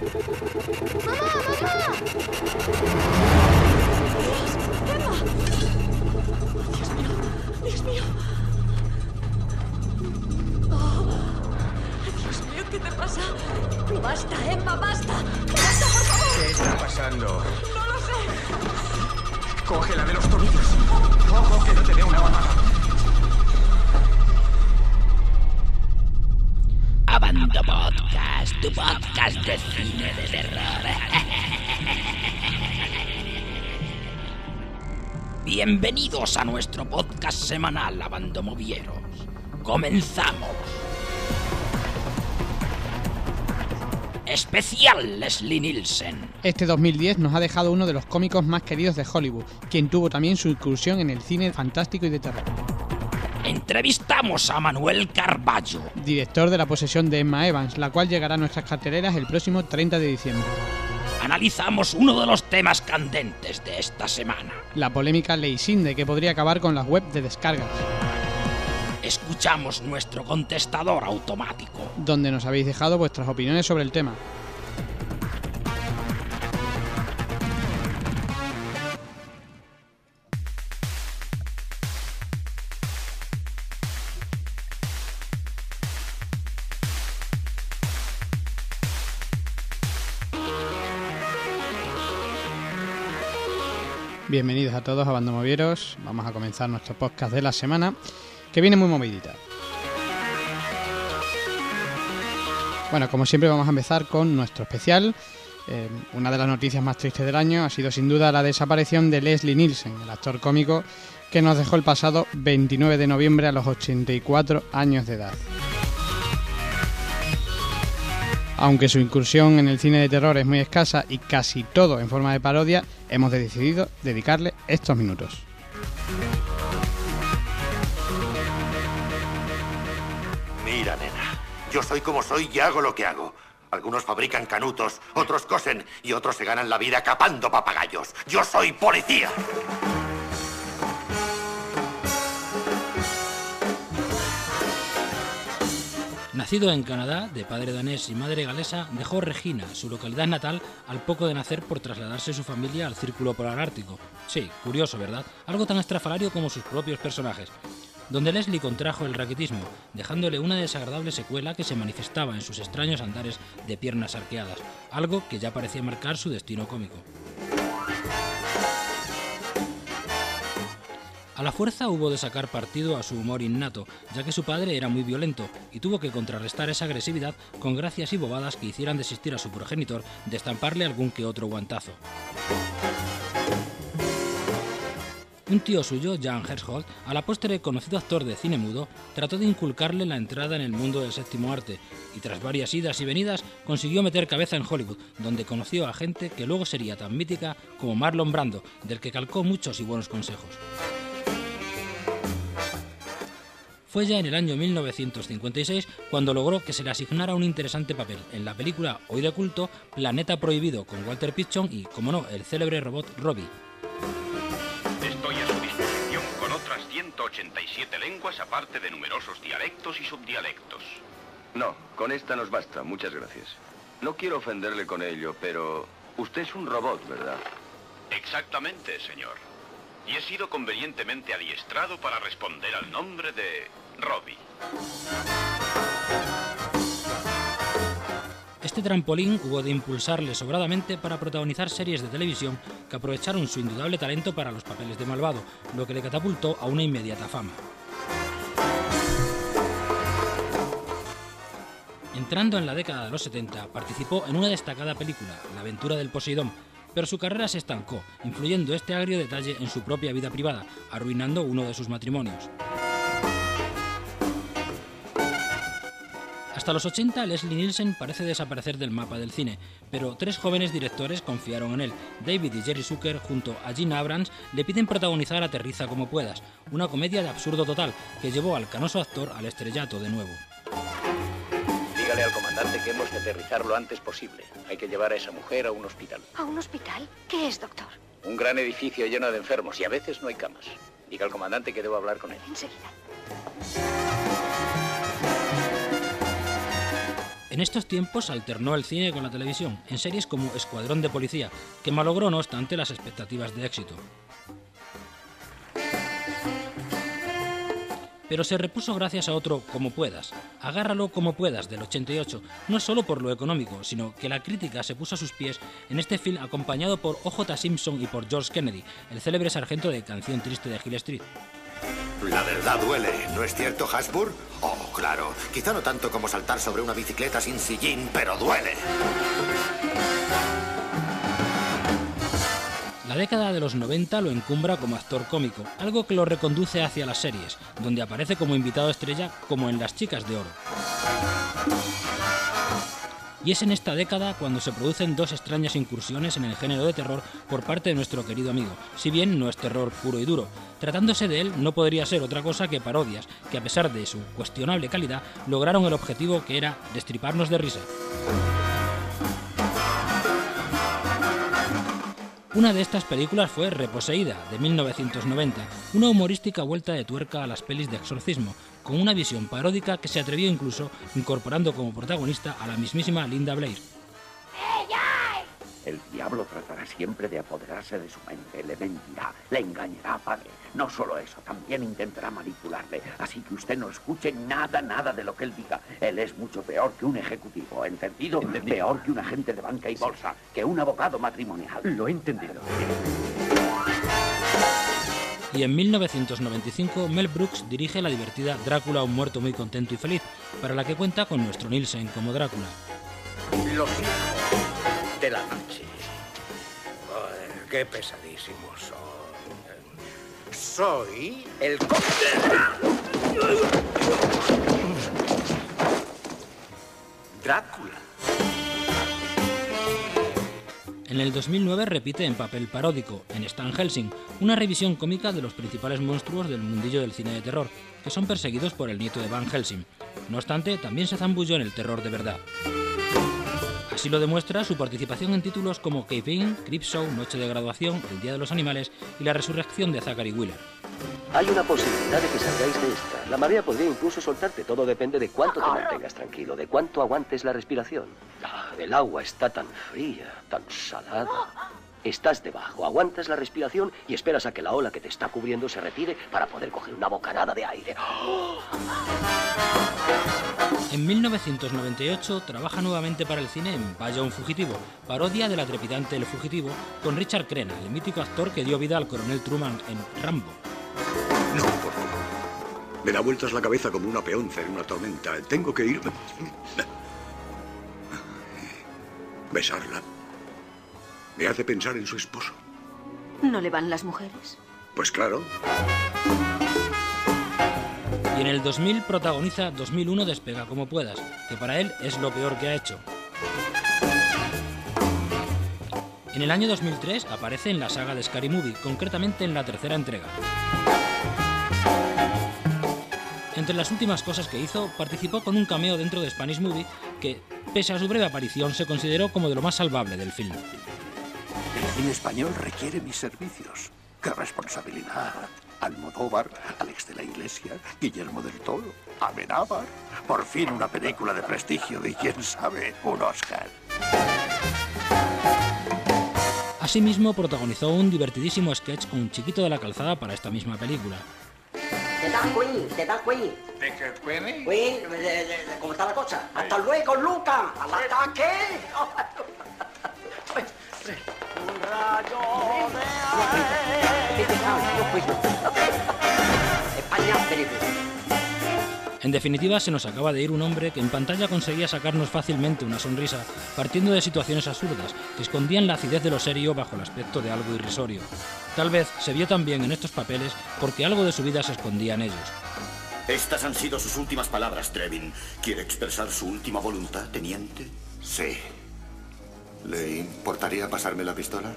Dios Bienvenidos a nuestro podcast semanal Abando Movieros. Comenzamos. Especial Leslie Nielsen. Este 2010 nos ha dejado uno de los cómicos más queridos de Hollywood, quien tuvo también su incursión en el cine fantástico y de terror. Entrevistamos a Manuel Carballo. Director de La posesión de Emma Evans, la cual llegará a nuestras carteleras el próximo 30 de diciembre. Analizamos uno de los temas candentes de esta semana. La polémica Ley Sinde, que podría acabar con las web de descargas, Escuchamos nuestro contestador automático. donde nos habéis dejado vuestras opiniones sobre el tema. Bienvenidos a todos a Bando Movieros. Vamos a comenzar nuestro podcast de la semana, que viene muy movidita. Bueno, como siempre vamos a empezar con nuestro especial. Eh, una de las noticias más tristes del año ha sido sin duda la desaparición de Leslie Nielsen, el actor cómico que nos dejó el pasado 29 de noviembre a los 84 años de edad. Aunque su incursión en el cine de terror es muy escasa y casi todo en forma de parodia, hemos decidido dedicarle estos minutos. Mira, nena, yo soy como soy y hago lo que hago. Algunos fabrican canutos, otros cosen y otros se ganan la vida capando papagayos. Yo soy policía. Nacido en Canadá, de padre danés y madre galesa, dejó Regina, su localidad natal, al poco de nacer por trasladarse su familia al Círculo Polar Ártico. Sí, curioso, ¿verdad? Algo tan estrafalario como sus propios personajes. Donde Leslie contrajo el raquitismo, dejándole una desagradable secuela que se manifestaba en sus extraños andares de piernas arqueadas, algo que ya parecía marcar su destino cómico. A la fuerza hubo de sacar partido a su humor innato, ya que su padre era muy violento y tuvo que contrarrestar esa agresividad con gracias y bobadas que hicieran desistir a su progenitor de estamparle algún que otro guantazo. Un tío suyo, Jan Hersholt, a la postre conocido actor de cine mudo, trató de inculcarle la entrada en el mundo del séptimo arte y tras varias idas y venidas consiguió meter cabeza en Hollywood, donde conoció a gente que luego sería tan mítica como Marlon Brando, del que calcó muchos y buenos consejos. Fue ya en el año 1956 cuando logró que se le asignara un interesante papel en la película hoy de culto Planeta Prohibido con Walter Pitchon y, como no, el célebre robot Robbie. Estoy a su disposición con otras 187 lenguas aparte de numerosos dialectos y subdialectos. No, con esta nos basta, muchas gracias. No quiero ofenderle con ello, pero usted es un robot, ¿verdad? Exactamente, señor. Y he sido convenientemente adiestrado para responder al nombre de Robbie. Este trampolín hubo de impulsarle sobradamente para protagonizar series de televisión que aprovecharon su indudable talento para los papeles de malvado, lo que le catapultó a una inmediata fama. Entrando en la década de los 70, participó en una destacada película, La aventura del Poseidón, pero su carrera se estancó, influyendo este agrio detalle en su propia vida privada, arruinando uno de sus matrimonios. Hasta los 80, Leslie Nielsen parece desaparecer del mapa del cine, pero tres jóvenes directores confiaron en él. David y Jerry Zucker, junto a Gina Abrams, le piden protagonizar Aterriza como puedas, una comedia de absurdo total que llevó al canoso actor al estrellato de nuevo. Dígale al comandante que hemos de aterrizar lo antes posible. Hay que llevar a esa mujer a un hospital. ¿A un hospital? ¿Qué es, doctor? Un gran edificio lleno de enfermos y a veces no hay camas. Diga al comandante que debo hablar con él. Enseguida. En estos tiempos alternó el cine con la televisión, en series como Escuadrón de Policía, que malogró no obstante las expectativas de éxito. pero se repuso gracias a otro Como puedas, Agárralo como puedas del 88, no solo por lo económico, sino que la crítica se puso a sus pies en este film acompañado por O.J. Simpson y por George Kennedy, el célebre sargento de Canción Triste de Hill Street. La verdad duele, ¿no es cierto, Hasbur? Oh, claro. Quizá no tanto como saltar sobre una bicicleta sin sillín, pero duele. La década de los 90 lo encumbra como actor cómico, algo que lo reconduce hacia las series, donde aparece como invitado estrella como en Las Chicas de Oro. Y es en esta década cuando se producen dos extrañas incursiones en el género de terror por parte de nuestro querido amigo, si bien no es terror puro y duro. Tratándose de él, no podría ser otra cosa que parodias, que a pesar de su cuestionable calidad, lograron el objetivo que era destriparnos de risa. Una de estas películas fue Reposeída, de 1990, una humorística vuelta de tuerca a las pelis de exorcismo, con una visión paródica que se atrevió incluso incorporando como protagonista a la mismísima Linda Blair. El diablo tratará siempre de apoderarse de su mente, le mentirá, le engañará, padre. No solo eso, también intentará manipularle. Así que usted no escuche nada, nada de lo que él diga. Él es mucho peor que un ejecutivo, ¿entendido? Peor que un agente de banca y bolsa, que un abogado matrimonial. Lo he entendido. Y en 1995, Mel Brooks dirige la divertida Drácula, un muerto muy contento y feliz, para la que cuenta con nuestro Nielsen como Drácula. Los hijos de la noche. Qué pesadísimos son. Soy el Drácula. En el 2009 repite en papel paródico, en Stan Helsing, una revisión cómica de los principales monstruos del mundillo del cine de terror, que son perseguidos por el nieto de Van Helsing. No obstante, también se zambulló en el terror de verdad. Así lo demuestra su participación en títulos como Cave In, Creepshow, Noche de Graduación, El Día de los Animales y La Resurrección de Zachary Wheeler. Hay una posibilidad de que salgáis de esta. La marea podría incluso soltarte. Todo depende de cuánto te mantengas tranquilo, de cuánto aguantes la respiración. Ah, el agua está tan fría, tan salada. Estás debajo, aguantas la respiración y esperas a que la ola que te está cubriendo se retire para poder coger una bocanada de aire. En 1998 trabaja nuevamente para el cine en Vaya un fugitivo, parodia de la trepidante El fugitivo, con Richard Crenna, el mítico actor que dio vida al coronel Truman en Rambo. Me da vueltas la cabeza como una peonza en una tormenta. Tengo que irme. Besarla. Me hace pensar en su esposo. ¿No le van las mujeres? Pues claro. Y en el 2000 protagoniza 2001 Despega como puedas, que para él es lo peor que ha hecho. En el año 2003 aparece en la saga de Scary Movie, concretamente en la tercera entrega. Entre las últimas cosas que hizo, participó con un cameo dentro de Spanish Movie que, pese a su breve aparición, se consideró como de lo más salvable del film. El cine español requiere mis servicios. ¡Qué responsabilidad! Almodóvar, Alex de la Iglesia, Guillermo del Toro, Amenábar. Por fin una película de prestigio y quién sabe, un Oscar. Asimismo, protagonizó un divertidísimo sketch con un chiquito de la calzada para esta misma película. ¿Qué tal, Queen? ¿Qué tal, Queen? ¿De qué? Queen, de- ¿cómo está la cosa? ¡Hasta luego, Luca! ¡Al ataque! Un rayo de España. En definitiva, se nos acaba de ir un hombre que en pantalla conseguía sacarnos fácilmente una sonrisa, partiendo de situaciones absurdas, que escondían la acidez de lo serio bajo el aspecto de algo irrisorio. Tal vez se vio también en estos papeles porque algo de su vida se escondía en ellos. Estas han sido sus últimas palabras, Trevin. ¿Quiere expresar su última voluntad, teniente? Sí. ¿Le importaría pasarme la pistola?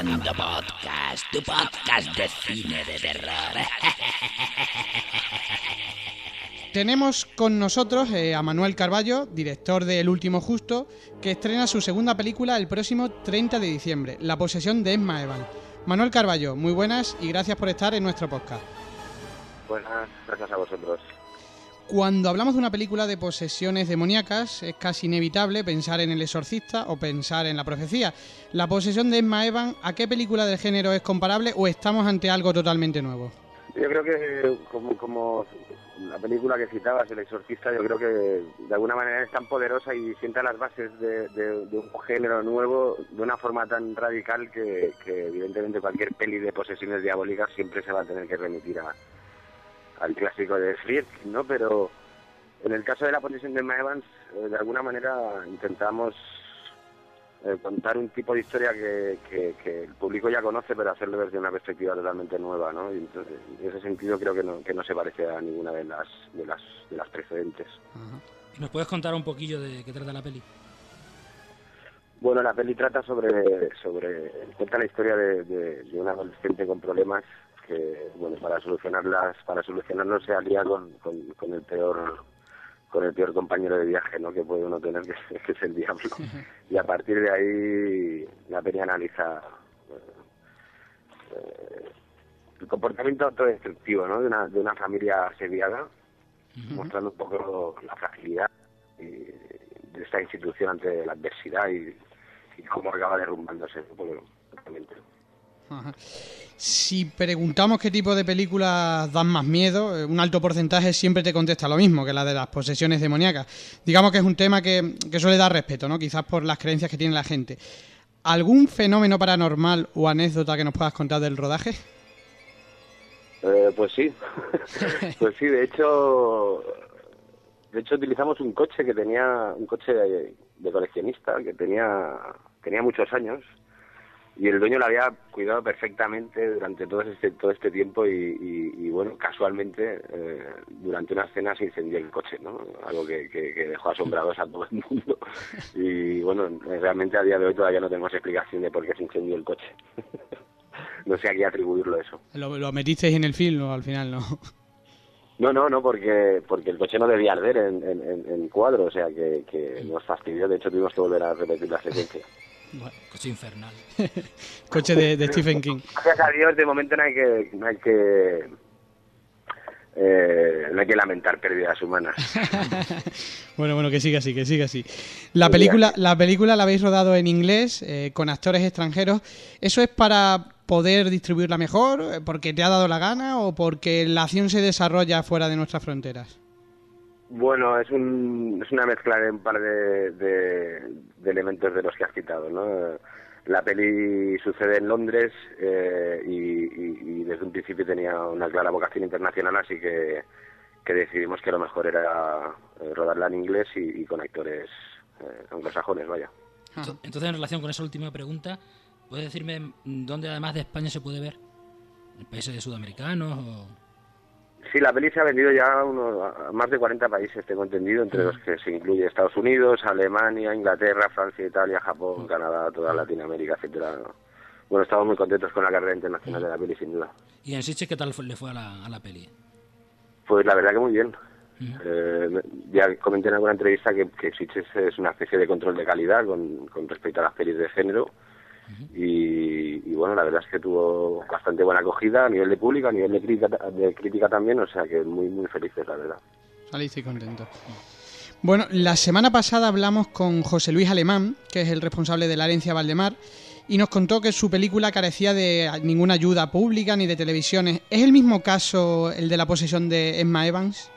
Podcast, tu podcast de cine de terror. tenemos con nosotros eh, a Manuel Carballo, director de El Último Justo, que estrena su segunda película el próximo 30 de diciembre, La posesión de Emma Evan. Manuel Carballo, muy buenas y gracias por estar en nuestro podcast. Buenas, gracias a vosotros. Cuando hablamos de una película de posesiones demoníacas, es casi inevitable pensar en El Exorcista o pensar en La Profecía. La posesión de Emma Evan, ¿a qué película del género es comparable o estamos ante algo totalmente nuevo? Yo creo que, como, como la película que citabas, El Exorcista, yo creo que de alguna manera es tan poderosa y sienta las bases de, un género nuevo de una forma tan radical que, que evidentemente cualquier peli de posesiones diabólicas siempre se va a tener que remitir a, al clásico de Friedkin, ¿no? Pero en el caso de la posesión de Emma Evans, eh, de alguna manera intentamos eh, contar un tipo de historia que, que- que el público ya conoce, pero hacerlo desde una perspectiva totalmente nueva, ¿no? Y entonces, en ese sentido creo que no, que no se parece a ninguna de las, de las, de las precedentes. ¿Nos puedes contar un poquillo de qué trata la peli? Bueno, la peli trata sobre, sobre cuenta la historia de, de, de un adolescente con problemas que, bueno, para solucionarlas, para solucionarlos se alía con, con, con el peor con el peor compañero de viaje ¿no? que puede uno tener, que, es- que es el diablo. Y a partir de ahí la peli analiza eh, eh, el comportamiento autodestructivo ¿no? de, una, de una familia asediada, mostrando un poco la fragilidad y de esta institución ante la adversidad y, y cómo acaba derrumbándose. Porque, totalmente. Ajá. Si preguntamos qué tipo de películas dan más miedo, eh, un alto porcentaje siempre te contesta lo mismo que la de las posesiones demoníacas. Digamos que es un tema que, que suele dar respeto, ¿no? Quizás por las creencias que tiene la gente. ¿Algún fenómeno paranormal o anécdota que nos puedas contar del rodaje? Eh, pues sí, pues sí, de hecho, de hecho utilizamos un coche que tenía, un coche de, de coleccionista que tenía, tenía muchos años y el dueño lo había cuidado perfectamente durante todo este, todo este tiempo y, y- y, bueno, casualmente eh, durante una cena se incendió el coche, ¿no? Algo que, que- que dejó asombrados a todo el mundo y bueno, realmente a día de hoy todavía no tenemos explicación de por qué se incendió el coche. no sé a qué atribuirlo eso. ¿Lo, lo metisteis en el film o al final no? No, no, no, porque porque el coche no debía arder en, en, en- en cuadro, o sea que, que nos fastidió. De hecho, tuvimos que volver a repetir la secuencia. Coche infernal. Coche de, de Stephen King. Gracias a Dios, de momento no hay que no hay que eh, no hay que lamentar pérdidas humanas. Bueno, bueno, que siga así, que siga así. La película, la película la habéis rodado en inglés, eh, con actores extranjeros. ¿Eso es para poder distribuirla mejor? eh, ¿Porque te ha dado la gana o porque la acción se desarrolla fuera de nuestras fronteras? Bueno, es, un, es una mezcla de un par de, de, elementos de los que has citado, ¿no? La peli sucede en Londres eh, y, desde un principio tenía una clara vocación internacional, así que, que decidimos que lo mejor era eh, rodarla en inglés y, y con actores eh, anglosajones, vaya. Ento- Entonces, en relación con esa última pregunta, ¿puedes decirme dónde además de España se puede ver? ¿En países sudamericanos o...? Sí, la peli se ha vendido ya a, uno- a más de 40 países, tengo entendido, entre los que se incluye Estados Unidos, Alemania, Inglaterra, Francia, Italia, Japón, Canadá, toda Latinoamérica, etcétera. Bueno, estamos muy contentos con la carrera internacional de la peli, sin duda. ¿Y en Sitges qué tal fue- le fue a la, a la peli? Pues la verdad que muy bien. Eh, ya comenté en alguna entrevista que, que Sitges es una especie de control de calidad con, con respecto a las pelis de género. Y, bueno, la verdad es que tuvo bastante buena acogida a nivel de público, a nivel de crítica, de crítica también, o sea que muy, muy felices, la verdad. Saliste contento. Bueno, la semana pasada hablamos con José Luis Alemán, que es el responsable de la herencia Valdemar, y nos contó que su película carecía de ninguna ayuda pública ni de televisiones. ¿Es el mismo caso el de la posesión de Emma Evans?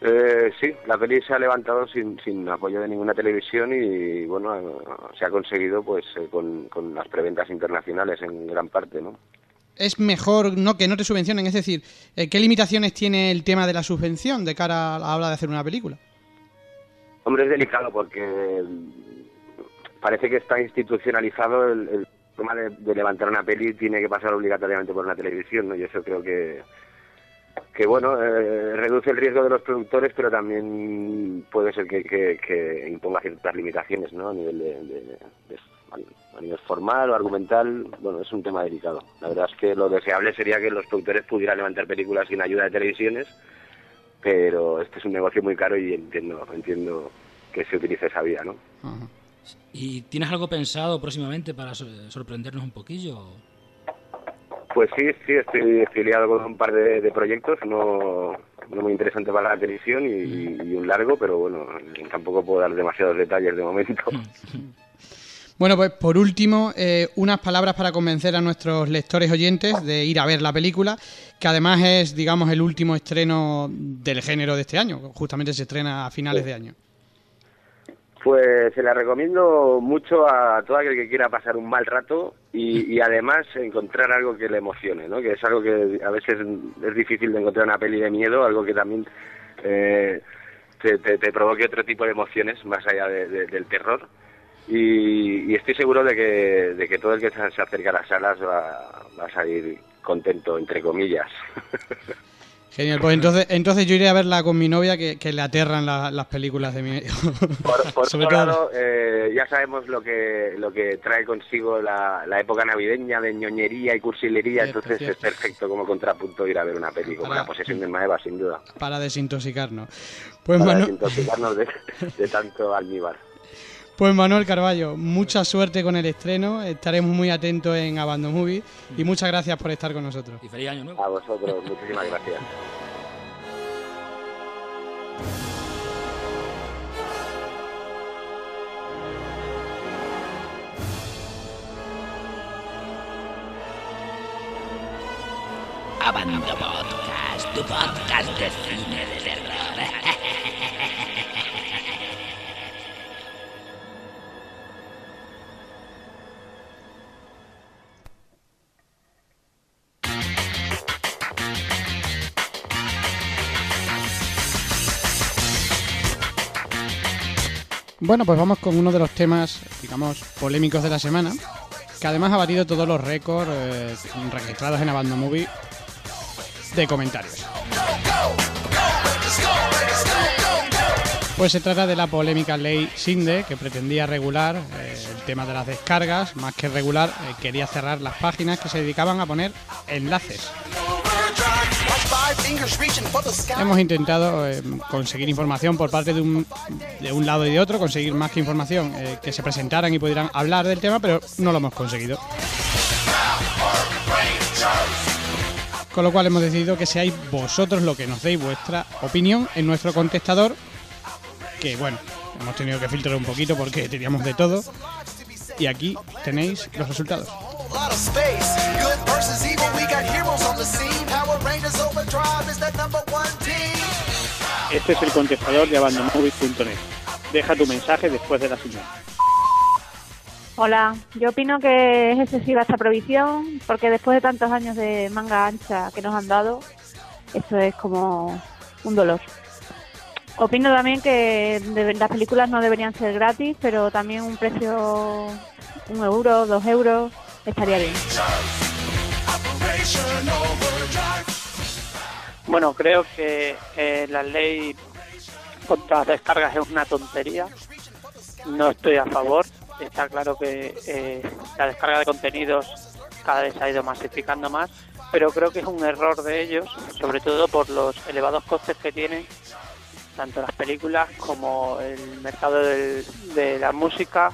Eh, sí, la peli se ha levantado sin, sin apoyo de ninguna televisión y bueno, se ha conseguido pues eh, con, con las preventas internacionales en gran parte, ¿no? ¿Es mejor no que no te subvencionen? Es decir, eh, ¿qué limitaciones tiene el tema de la subvención de cara a la hora de hacer una película? Hombre, es delicado porque parece que está institucionalizado el, el tema de, de levantar una peli tiene que pasar obligatoriamente por una televisión, ¿no? Y eso creo que que bueno, eh, reduce el riesgo de los productores, pero también puede ser que, que- imponga ciertas limitaciones, ¿no? A nivel de, a nivel formal o argumental, bueno, es un tema delicado. La verdad es que lo deseable sería que los productores pudieran levantar películas sin ayuda de televisiones, pero este es un negocio muy caro y entiendo, entiendo que se utilice esa vía, ¿no? ¿Y tienes algo pensado próximamente para so- sorprendernos un poquillo? Pues sí, sí, estoy, estoy liado con un par de, de proyectos, no, no muy interesante para la televisión y, y un largo, pero bueno, tampoco puedo dar demasiados detalles de momento. Bueno, pues por último, eh, unas palabras para convencer a nuestros lectores oyentes de ir a ver la película, que además es, digamos, el último estreno del género de este año. Justamente se estrena a finales de año. Pues se la recomiendo mucho a todo aquel que quiera pasar un mal rato y, además encontrar algo que le emocione, ¿no? Que es algo que a veces es difícil de encontrar una peli de miedo, algo que también eh, te, provoque otro tipo de emociones más allá de- de- del terror. Y, y estoy seguro de que, de que todo el que se acerque a las salas va a salir contento, entre comillas. Genial, pues entonces, entonces yo iré a verla con mi novia que, que le aterran la- las películas de miedo. Por, por Sobre otro todo- lado, eh, ya sabemos lo que lo que trae consigo la, la época navideña de ñoñería y cursilería, Cierto, entonces cierto. es perfecto como contrapunto ir a ver una peli como Para- La posesión de Maeva, sin duda. para desintoxicarnos. Pues, para Manu- desintoxicarnos de, de tanto almíbar. Pues Manuel Carballo, mucha suerte con el estreno, estaremos muy atentos en Abandon Movie y muchas gracias por estar con nosotros. Y feliz año nuevo. A vosotros, muchísimas gracias. Abando Podcast, tu podcast de cine de terror. Bueno, pues vamos con uno de los temas, digamos, polémicos de la semana, que además ha batido todos los récords eh, registrados en Abandon Movie de comentarios. Pues se trata de la polémica ley Sinde, que pretendía regular eh, el tema de las descargas, más que regular, eh, quería cerrar las páginas que se dedicaban a poner enlaces. Hemos intentado eh, conseguir información por parte de un, de un lado y de otro, conseguir más que información, eh, que se presentaran y pudieran hablar del tema, pero no lo hemos conseguido. Con lo cual hemos decidido que seáis vosotros lo que nos deis vuestra opinión en nuestro contestador, que bueno, hemos tenido que filtrar un poquito porque teníamos de todo. Y aquí tenéis los resultados. Este es el contestador de abandonmovies.net. Deja tu mensaje después de la señal. Hola, yo opino que es excesiva esta prohibición porque después de tantos años de manga ancha que nos han dado, esto es como un dolor. Opino también que las películas no deberían ser gratis, pero también un precio, un euro, dos euros, estaría bien. Bueno, creo que la ley contra las descargas es una tontería. No estoy a favor. Está claro que eh, la descarga de contenidos cada vez ha ido masificando más, pero creo que es un error de ellos, sobre todo por los elevados costes que tienen tanto las películas como el mercado de la música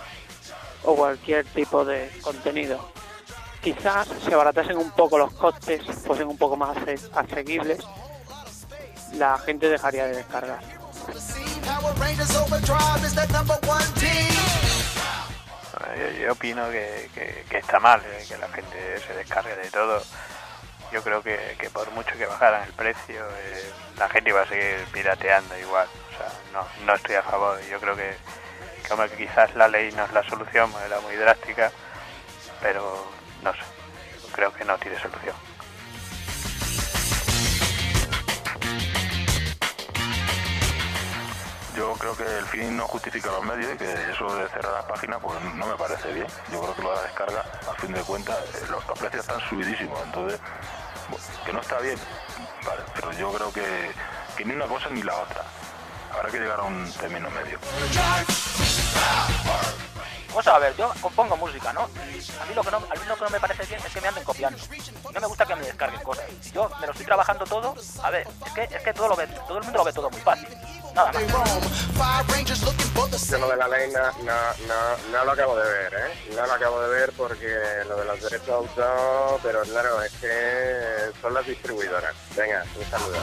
o cualquier tipo de contenido. Quizás se abaratasen un poco los costes, fuesen un poco más ase- asequibles, la gente dejaría de descargar. Yo, opino que, está mal eh, que la gente se descargue de todo. Yo creo que, por mucho que bajaran el precio, eh, la gente iba a seguir pirateando igual. O sea, no, estoy a favor. Yo creo que, que quizás la ley no es la solución, era muy drástica, pero no sé, creo que no tiene solución. Yo creo que el fin no justifica los medios y que eso de cerrar las páginas pues no me parece bien. Yo creo que lo de la descarga, a fin de cuentas, eh, los, precios están subidísimos. Entonces, que no está bien, vale, pero yo creo que ni una cosa ni la otra. Habrá que llegar a un término medio. Vamos a ver, yo compongo música, ¿no? Y a mí lo que no, a mí lo que no me parece bien es que me anden copiando. No me gusta que me descarguen cosas. Yo me lo estoy trabajando todo, a ver, es que, es que todo, lo ve, todo el mundo lo ve todo muy fácil. Nada más. Yo lo de la ley no, no, no, no lo acabo de ver, ¿eh? No lo acabo de ver porque lo de los derechos de autor, pero claro, es que son las distribuidoras. Venga, un saludo.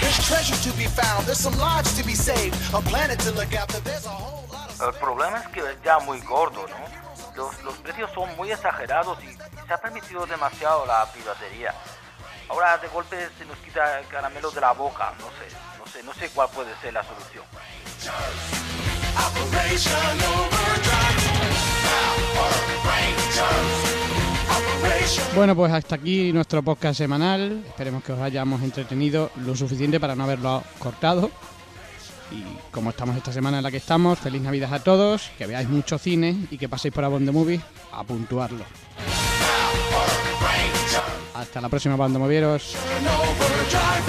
There's treasure to be found, there's some lives to be saved, a planet to look after, there's a whole. El problema es que es ya muy gordo, ¿no? Los, los precios son muy exagerados y, y se ha permitido demasiado la piratería. Ahora de golpe se nos quita el caramelo de la boca, no sé, no sé, no sé cuál puede ser la solución. Bueno, pues hasta aquí nuestro podcast semanal. Esperemos que os hayamos entretenido lo suficiente para no haberlo cortado. Y como estamos esta semana en la que estamos, feliz Navidad a todos, que veáis mucho cine y que paséis por Abon the Movie a puntuarlo. Hasta la próxima, Bando Movieros. Overdrive.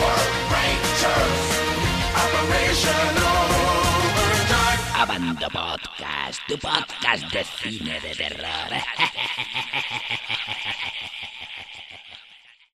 Power Rangers. Operation Overdrive. Abando Podcast, tu podcast de cine de terror.